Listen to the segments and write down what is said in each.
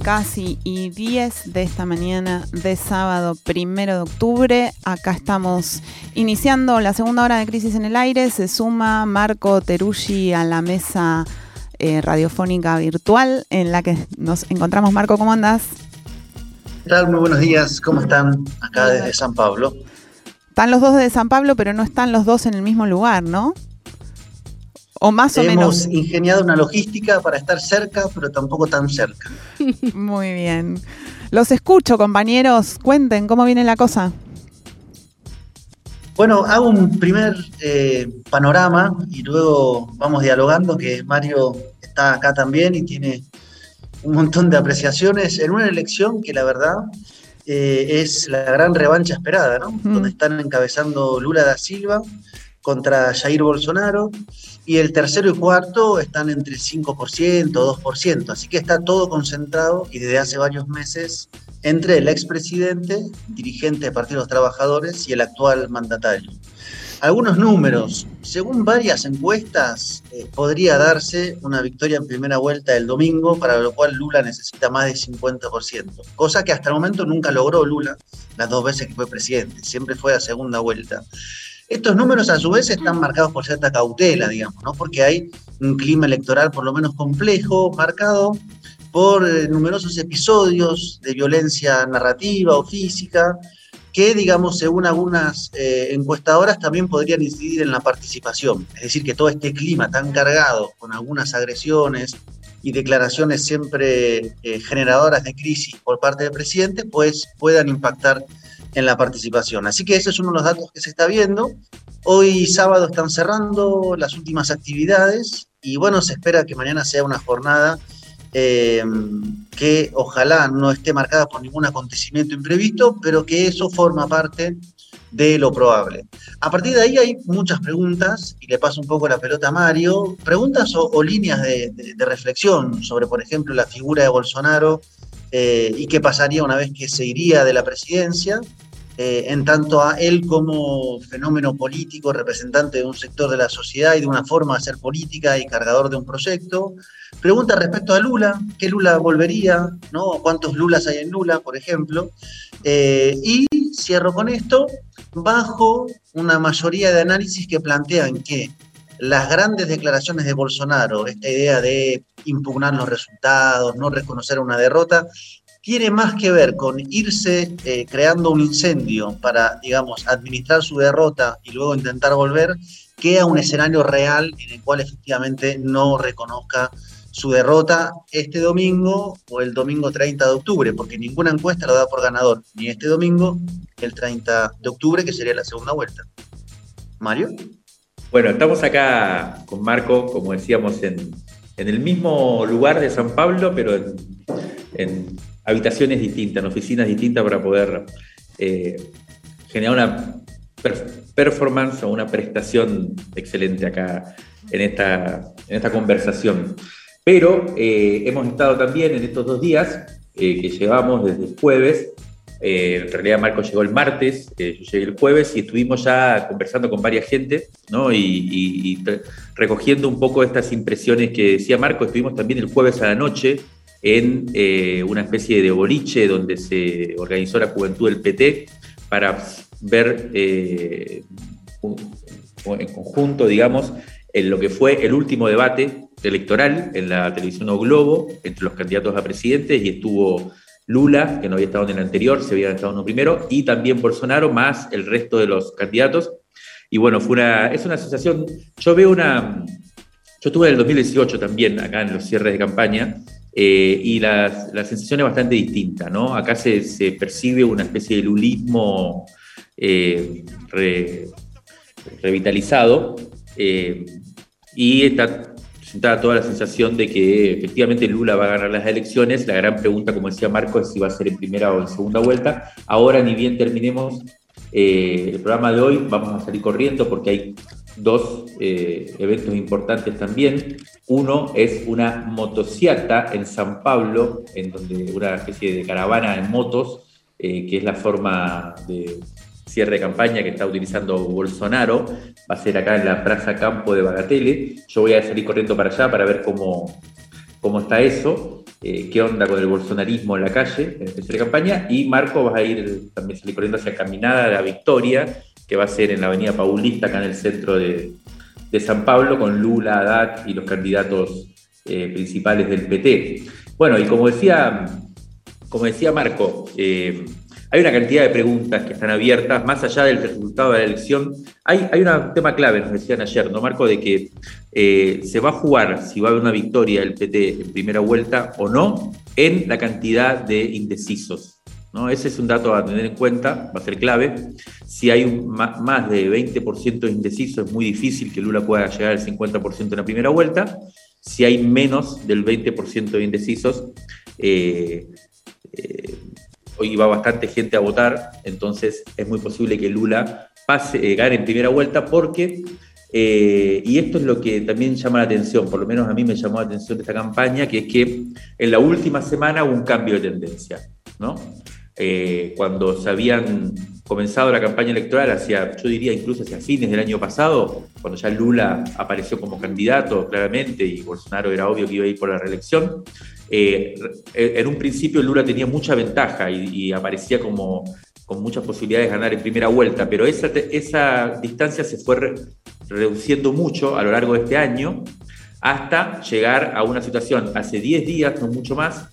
Casi y 10 de esta mañana de sábado primero de octubre. Acá estamos iniciando la segunda hora de Crisis en el Aire. Se suma Marco Teruggi a la mesa eh, radiofónica virtual en la que nos encontramos. Marco, ¿cómo andás? ¿Qué tal? Muy buenos días. ¿Cómo están acá desde San Pablo? Están los dos de San Pablo, pero no están los dos en el mismo lugar, ¿no? O más o menos. Hemos ingeniado una logística para estar cerca, pero tampoco tan cerca. Muy bien. Los escucho, compañeros. Cuenten cómo viene la cosa. Bueno, hago un primer eh, panorama y luego vamos dialogando, que Mario está acá también y tiene un montón de apreciaciones en una elección que la verdad eh, es la gran revancha esperada, ¿no? Donde están encabezando Lula da Silva contra Jair Bolsonaro. Y el tercero y cuarto están entre 5%, 2%, así que está todo concentrado y desde hace varios meses entre el expresidente, dirigente del Partido de los Trabajadores y el actual mandatario. Algunos números, según varias encuestas, eh, podría darse una victoria en primera vuelta el domingo, para lo cual Lula necesita más de 50%, cosa que hasta el momento nunca logró Lula las dos veces que fue presidente, siempre fue a segunda vuelta. Estos números a su vez están marcados por cierta cautela, digamos, ¿no? porque hay un clima electoral por lo menos complejo, marcado por eh, numerosos episodios de violencia narrativa o física, que, digamos, según algunas eh, encuestadoras, también podrían incidir en la participación. Es decir, que todo este clima tan cargado, con algunas agresiones y declaraciones siempre eh, generadoras de crisis por parte del presidente, pues puedan impactar en la participación. Así que ese es uno de los datos que se está viendo. Hoy sábado están cerrando las últimas actividades y bueno, se espera que mañana sea una jornada eh, que ojalá no esté marcada por ningún acontecimiento imprevisto, pero que eso forma parte de lo probable. A partir de ahí hay muchas preguntas, y le paso un poco la pelota a Mario, preguntas o, líneas de, reflexión sobre, por ejemplo, la figura de Bolsonaro eh, y qué pasaría una vez que se iría de la presidencia, eh, en tanto a él como fenómeno político, representante de un sector de la sociedad y de una forma de hacer política y cargador de un proyecto. Pregunta respecto a Lula, ¿qué Lula volvería? ¿no? ¿Cuántos Lulas hay en Lula, por ejemplo? Eh, y cierro con esto, bajo una mayoría de análisis que plantean que las grandes declaraciones de Bolsonaro, esta idea de impugnar los resultados, no reconocer una derrota, tiene más que ver con irse eh, creando un incendio para, digamos, administrar su derrota y luego intentar volver, que a un escenario real en el cual efectivamente no reconozca su derrota este domingo o el domingo 30 de octubre, porque ninguna encuesta lo da por ganador, ni este domingo, el 30 de octubre, que sería la segunda vuelta. Mario. Bueno, estamos acá con Marco, como decíamos, en, el mismo lugar de San Pablo, pero en, habitaciones distintas, en oficinas distintas para poder eh, generar una performance o una prestación excelente acá en esta, en esta conversación. Pero eh, hemos estado también en estos dos días eh, que llevamos desde jueves eh, en realidad Marco llegó el martes, yo llegué el jueves y estuvimos ya conversando con varias gente, ¿no? Y, recogiendo un poco estas impresiones que decía Marco, estuvimos también el jueves a la noche en eh, una especie de boliche donde se organizó la juventud del PT para ver eh, en conjunto, digamos, lo que fue el último debate electoral en la televisión O Globo entre los candidatos a presidentes y estuvo Lula, que no había estado en el anterior, se había estado en uno primero, y también Bolsonaro, más el resto de los candidatos. Y bueno, fue una, es una asociación, yo veo una, yo estuve en el 2018 también acá en los cierres de campaña, eh, y la, la, sensación es bastante distinta, ¿no? Acá se, se percibe una especie de lulismo eh, revitalizado, eh, y está presentada toda la sensación de que efectivamente Lula va a ganar las elecciones. La gran pregunta, como decía Marco, es si va a ser en primera o en segunda vuelta. Ahora, ni bien terminemos eh, el programa de hoy, vamos a salir corriendo porque hay dos eh, eventos importantes también. Uno es una motociata en San Pablo, en donde una especie de caravana en motos, eh, que es la forma de cierre de campaña que está utilizando Bolsonaro, va a ser acá en la Plaza Campo de Bagatelle. Yo voy a salir corriendo para allá para ver cómo, cómo está eso, eh, qué onda con el bolsonarismo en la calle, en el cierre de campaña. Y Marco va a ir también salir corriendo hacia Caminada de la Victoria, que va a ser en la Avenida Paulista, acá en el centro de, San Pablo, con Lula, Haddad y los candidatos eh, principales del PT. Bueno, y como decía, como decía Marco, eh, hay una cantidad de preguntas que están abiertas, más allá del resultado de la elección. Hay, un tema clave, nos decían ayer, ¿no, Marco? De que eh, se va a jugar si va a haber una victoria del PT en primera vuelta o no en la cantidad de indecisos. ¿no? Ese es un dato a tener en cuenta, va a ser clave. Si hay más de 20% de indecisos, es muy difícil que Lula pueda llegar al 50% en la primera vuelta. Si hay menos del 20% de indecisos, eh, eh, hoy va bastante gente a votar, entonces es muy posible que Lula pase, eh, gane en primera vuelta porque, eh, y esto es lo que también llama la atención, por lo menos a mí me llamó la atención de esta campaña, que es que en la última semana hubo un cambio de tendencia, ¿no? Eh, cuando se habían comenzado la campaña electoral hacia, yo diría incluso hacia fines del año pasado, cuando ya Lula apareció como candidato claramente y Bolsonaro era obvio que iba a ir por la reelección, eh, en un principio Lula tenía mucha ventaja y, aparecía como con muchas posibilidades de ganar en primera vuelta, pero esa, esa distancia se fue reduciendo mucho a lo largo de este año hasta llegar a una situación hace 10 días, no mucho más,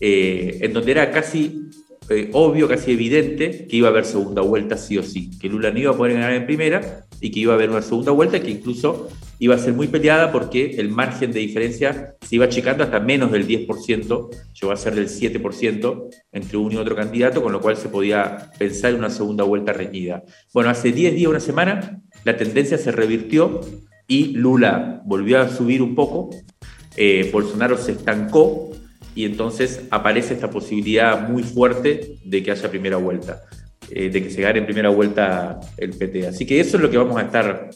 eh, en donde era casi eh, obvio, casi evidente que iba a haber segunda vuelta sí o sí, que Lula no iba a poder ganar en primera y que iba a haber una segunda vuelta que incluso iba a ser muy peleada porque el margen de diferencia se iba achicando hasta menos del 10%, llegó a ser del 7% entre uno y otro candidato, con lo cual se podía pensar en una segunda vuelta reñida. Bueno, hace 10 días, una semana, la tendencia se revirtió y Lula volvió a subir un poco, eh, Bolsonaro se estancó y entonces aparece esta posibilidad muy fuerte de que haya primera vuelta, eh, de que se gane en primera vuelta el PT. Así que eso es lo que vamos a estar,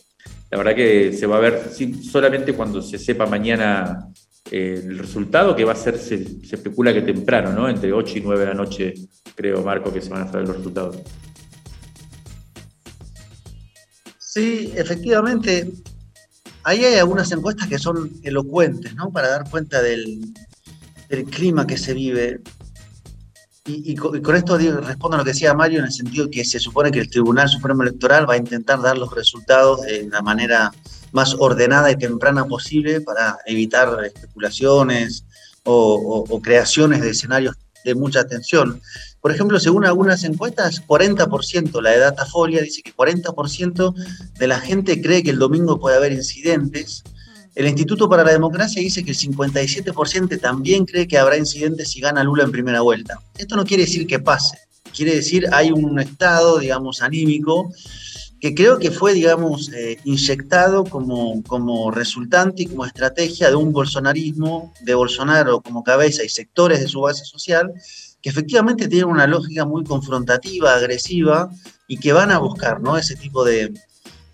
la verdad que se va a ver solamente cuando se sepa mañana eh, el resultado, que va a ser, se, especula que temprano, ¿no? Entre 8 y 9 de la noche, creo, Marco, que se van a saber los resultados. Sí, efectivamente, ahí hay algunas encuestas que son elocuentes, ¿no? Para dar cuenta del, el clima que se vive. Y, con esto respondo a lo que decía Mario en el sentido que se supone que el Tribunal Supremo Electoral va a intentar dar los resultados de la manera más ordenada y temprana posible para evitar especulaciones o, creaciones de escenarios de mucha tensión. Por ejemplo, según algunas encuestas, 40%, la de Datafolia dice que 40% de la gente cree que el domingo puede haber incidentes el Instituto para la Democracia dice que el 57% también cree que habrá incidentes si gana Lula en primera vuelta. Esto no quiere decir que pase, quiere decir hay un estado, digamos, anímico que creo que fue, digamos, eh, inyectado como, como resultante y como estrategia de un bolsonarismo, de Bolsonaro como cabeza y sectores de su base social, que efectivamente tienen una lógica muy confrontativa, agresiva, y que van a buscar ¿no? ese tipo de,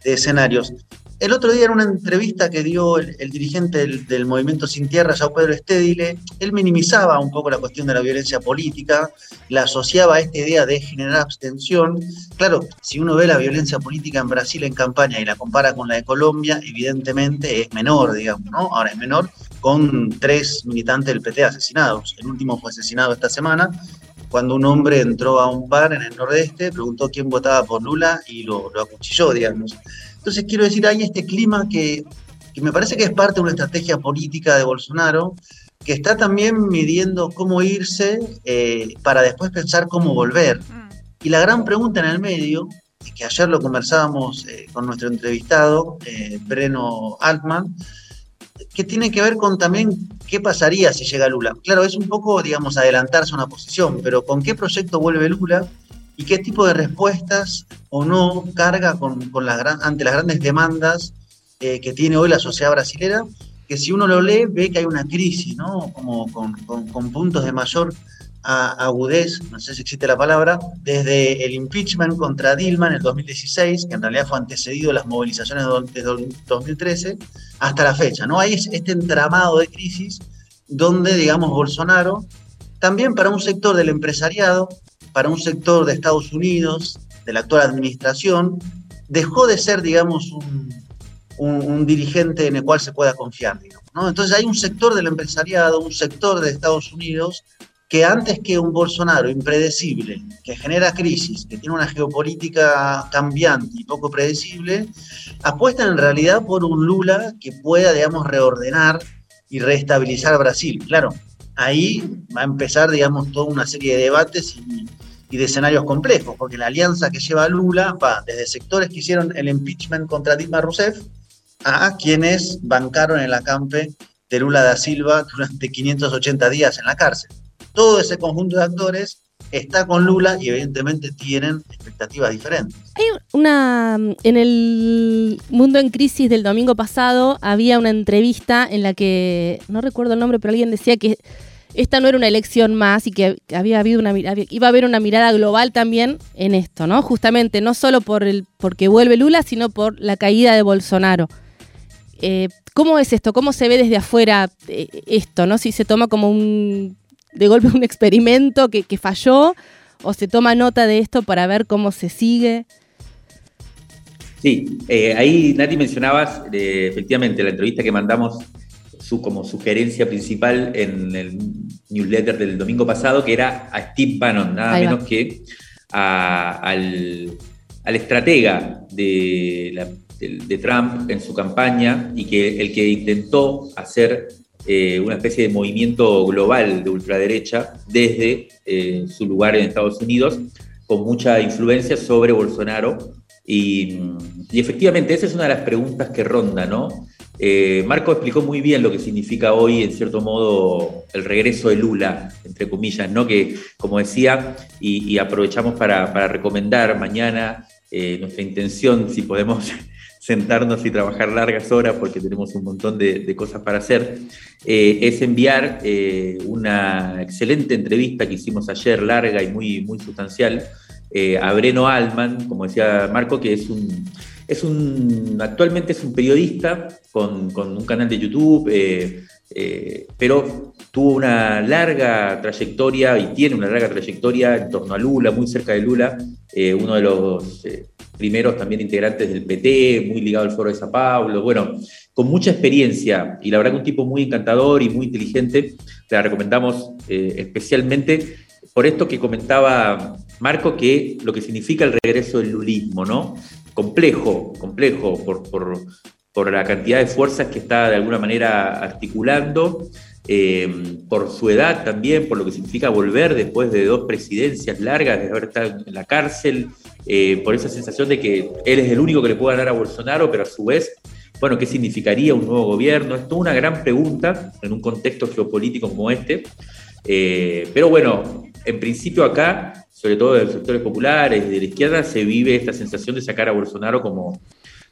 de escenarios. El otro día en una entrevista que dio el, dirigente del, movimiento Sin Tierra, Sao Pedro Estédile, él minimizaba un poco la cuestión de la violencia política, la asociaba a esta idea de generar abstención. Claro, si uno ve la violencia política en Brasil en campaña y la compara con la de Colombia, evidentemente es menor, digamos, ¿no? Ahora es menor con tres militantes del PT asesinados. El último fue asesinado esta semana, cuando un hombre entró a un bar en el nordeste, preguntó quién votaba por Lula y lo, lo acuchilló, digamos. Entonces quiero decir, hay este clima que, me parece que es parte de una estrategia política de Bolsonaro, que está también midiendo cómo irse eh, para después pensar cómo volver. Y la gran pregunta en el medio, que ayer lo conversábamos eh, con nuestro entrevistado, eh, Breno Altman, que tiene que ver con también qué pasaría si llega Lula. Claro, es un poco, digamos, adelantarse a una posición, pero ¿con qué proyecto vuelve Lula? Y qué tipo de respuestas o no carga con, ante las grandes demandas eh, que tiene hoy la sociedad brasilera, que si uno lo lee ve que hay una crisis, ¿no? Como con, con puntos de mayor agudez, no sé si existe la palabra, desde el impeachment contra Dilma en el 2016, que en realidad fue antecedido a las movilizaciones de 2013, hasta la fecha. ¿no? Hay este entramado de crisis donde, digamos, Bolsonaro, también para un sector del empresariado, para un sector de Estados Unidos, de la actual administración, dejó de ser, digamos, un, dirigente en el cual se pueda confiar. ¿no? Entonces hay un sector del empresariado, un sector de Estados Unidos, que antes que un Bolsonaro impredecible, que genera crisis, que tiene una geopolítica cambiante y poco predecible, apuestan en realidad por un Lula que pueda, digamos, reordenar y reestabilizar Brasil. Claro, ahí va a empezar, digamos, toda una serie de debates y, de escenarios complejos, porque la alianza que lleva Lula va desde sectores que hicieron el impeachment contra Dilma Rousseff a quienes bancaron el acampe de Lula da Silva durante 580 días en la cárcel todo ese conjunto de actores está con Lula y evidentemente tienen expectativas diferentes. Hay una en el Mundo en Crisis del domingo pasado había una entrevista en la que no recuerdo el nombre, pero alguien decía que esta no era una elección más y que había habido una iba a haber una mirada global también en esto, ¿no? Justamente no solo por el porque vuelve Lula, sino por la caída de Bolsonaro. Eh, ¿Cómo es esto? ¿Cómo se ve desde afuera eh, esto? ¿No? Si se toma como un de golpe un experimento que, falló o se toma nota de esto para ver cómo se sigue? Sí, eh, ahí Nati mencionabas efectivamente la entrevista que mandamos su, como sugerencia principal en el newsletter del domingo pasado, que era a Steve Bannon, nada menos que al, estratega de, de, Trump en su campaña y que el que intentó hacer eh, una especie de movimiento global de ultraderecha desde eh, su lugar en Estados Unidos, con mucha influencia sobre Bolsonaro. Y, efectivamente, esa es una de las preguntas que ronda, ¿no? Eh, Marco explicó muy bien lo que significa hoy, en cierto modo, el regreso de Lula, entre comillas, ¿no? Que, como decía, y, aprovechamos para, recomendar mañana nuestra intención, si podemos sentarnos y trabajar largas horas porque tenemos un montón de, cosas para hacer, eh, es enviar eh, una excelente entrevista que hicimos ayer, larga y muy, muy sustancial, eh, a Breno Alman, como decía Marco, que es un, es un actualmente es un periodista con, con un canal de YouTube, pero tuvo una larga trayectoria y tiene una larga trayectoria en torno a Lula, muy cerca de Lula, uno de los primeros también integrantes del PT, muy ligado al Foro de Sao Paulo, bueno, con mucha experiencia y la verdad que un tipo muy encantador y muy inteligente, la recomendamos eh, especialmente por esto que comentaba Marco, que lo que significa el regreso del lulismo, ¿no? Complejo, complejo por, por, por la cantidad de fuerzas que está de alguna manera articulando, eh, por su edad también, por lo que significa volver después de dos presidencias largas, de haber estado en la cárcel, eh, por esa sensación de que él es el único que le puede ganar a Bolsonaro, pero a su vez, bueno, ¿qué significaría un nuevo gobierno? Es toda una gran pregunta en un contexto geopolítico como este. Eh, pero bueno, en principio acá, sobre todo de los sectores populares, de la izquierda, se vive esta sensación de sacar a Bolsonaro como,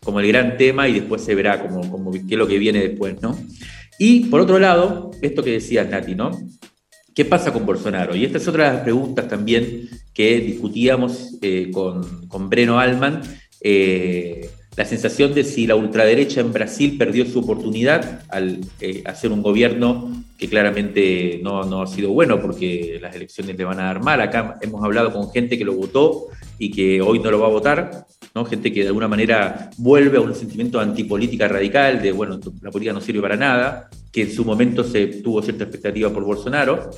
como el gran tema y después se verá como, qué es lo que viene después, ¿no? Y por otro lado, esto que decías, Nati, ¿no? ¿Qué pasa con Bolsonaro? Y esta es otra de las preguntas también que discutíamos eh, con, con, Breno Alman. Eh, la sensación de si la ultraderecha en Brasil perdió su oportunidad al eh, hacer un gobierno que claramente no, no, ha sido bueno porque las elecciones le van a dar mal. Acá hemos hablado con gente que lo votó y que hoy no lo va a votar, ¿no? gente que de alguna manera vuelve a un sentimiento antipolítica radical de, bueno, la política no sirve para nada, que en su momento se tuvo cierta expectativa por Bolsonaro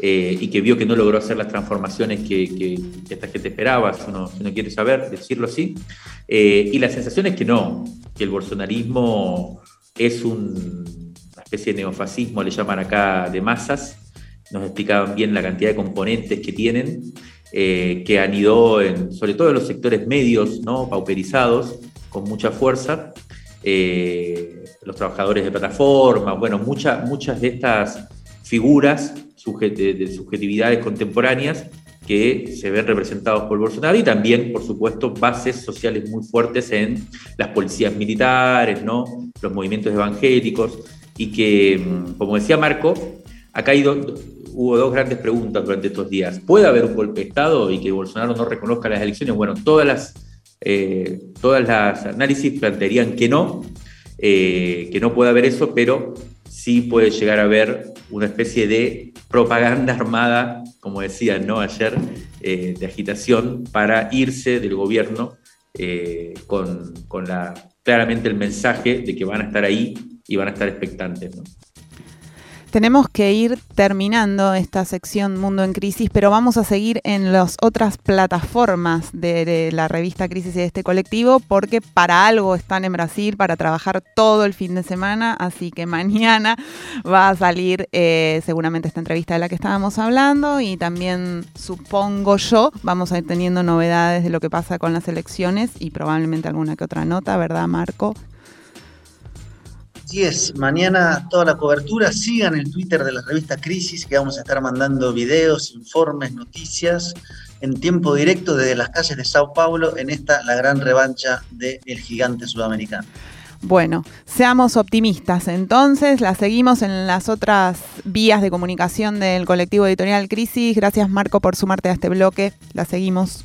eh, y que vio que no logró hacer las transformaciones que, esta gente esperaba, si uno, quiere saber, decirlo así. Eh, y la sensación es que no, que el bolsonarismo es una especie de neofascismo, le llaman acá, de masas. Nos explicaban bien la cantidad de componentes que tienen, eh, que han ido, en, sobre todo en los sectores medios, ¿no? pauperizados, con mucha fuerza los trabajadores de plataformas, bueno, muchas muchas de estas figuras de, subjetividades contemporáneas que se ven representados por Bolsonaro y también, por supuesto, bases sociales muy fuertes en las policías militares, ¿no? los movimientos evangélicos, y que, mm, como decía Marco, acá hubo dos grandes preguntas durante estos días. ¿Puede haber un golpe de Estado y que Bolsonaro no reconozca las elecciones? Bueno, todas las, eh, todas las análisis plantearían que no, eh, que no puede haber eso, pero sí puede llegar a haber una especie de propaganda armada, como decían ¿no? ayer, eh, de agitación para irse del gobierno eh, con, la, claramente el mensaje de que van a estar ahí y van a estar expectantes. Tenemos que ir terminando esta sección Mundo en Crisis, pero vamos a seguir en las otras plataformas de, la revista Crisis y de este colectivo, porque para algo están en Brasil, para trabajar todo el fin de semana, así que mañana va a salir eh, seguramente esta entrevista de la que estábamos hablando y también supongo yo vamos a ir teniendo novedades de lo que pasa con las elecciones y probablemente alguna que otra nota, ¿verdad Marco? Así es, mañana toda la cobertura. Sigan el Twitter de la revista Crisis, que vamos a estar mandando videos, informes, noticias en tiempo directo desde las calles de Sao Paulo en esta la gran revancha del gigante sudamericano. Bueno, seamos optimistas. Entonces, la seguimos en las otras vías de comunicación del colectivo editorial Crisis. Gracias, Marco, por sumarte a este bloque. La seguimos.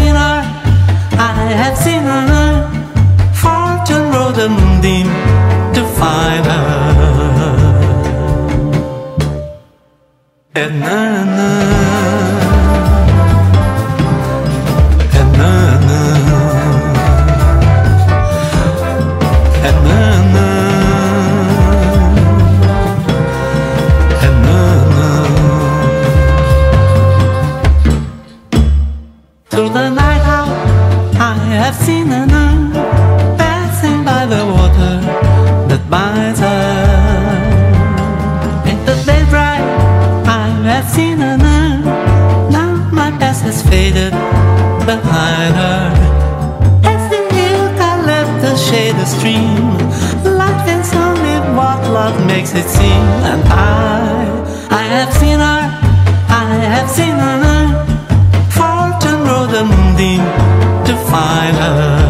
seen her, I have seen her. Fortune rode a moonbeam to find her. And then. faded behind her. As the milk I left the shaded stream, life is only what love makes it seem. And I, I have seen her, I have seen her. far to rode the moonbeam to find her.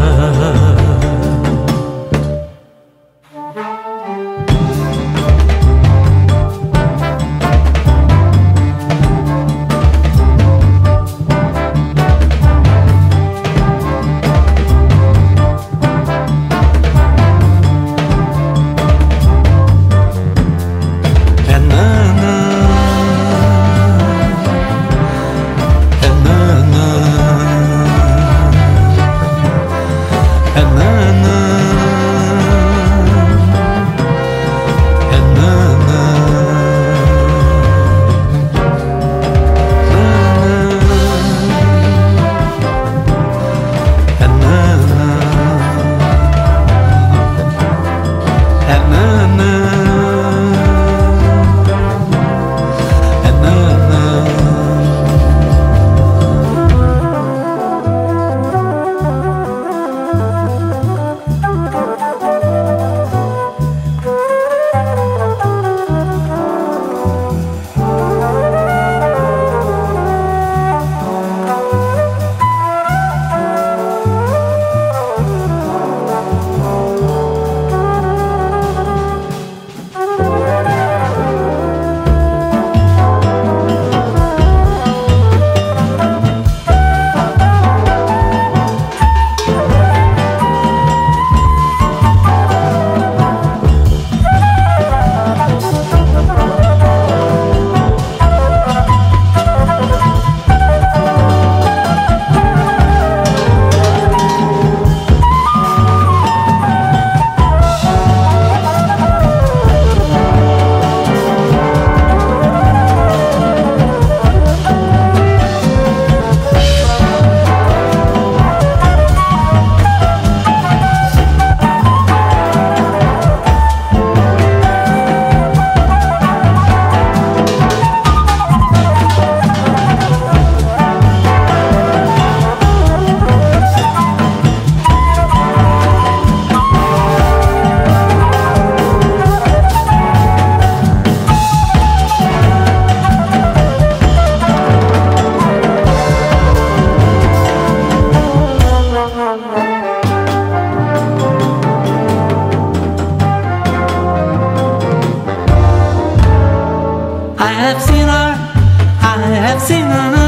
sing along.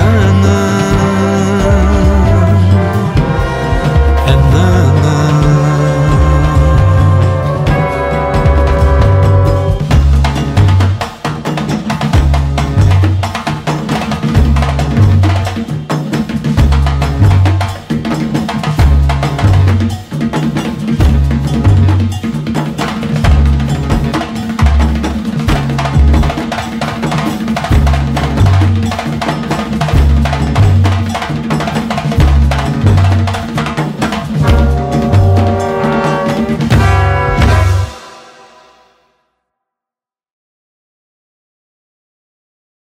na na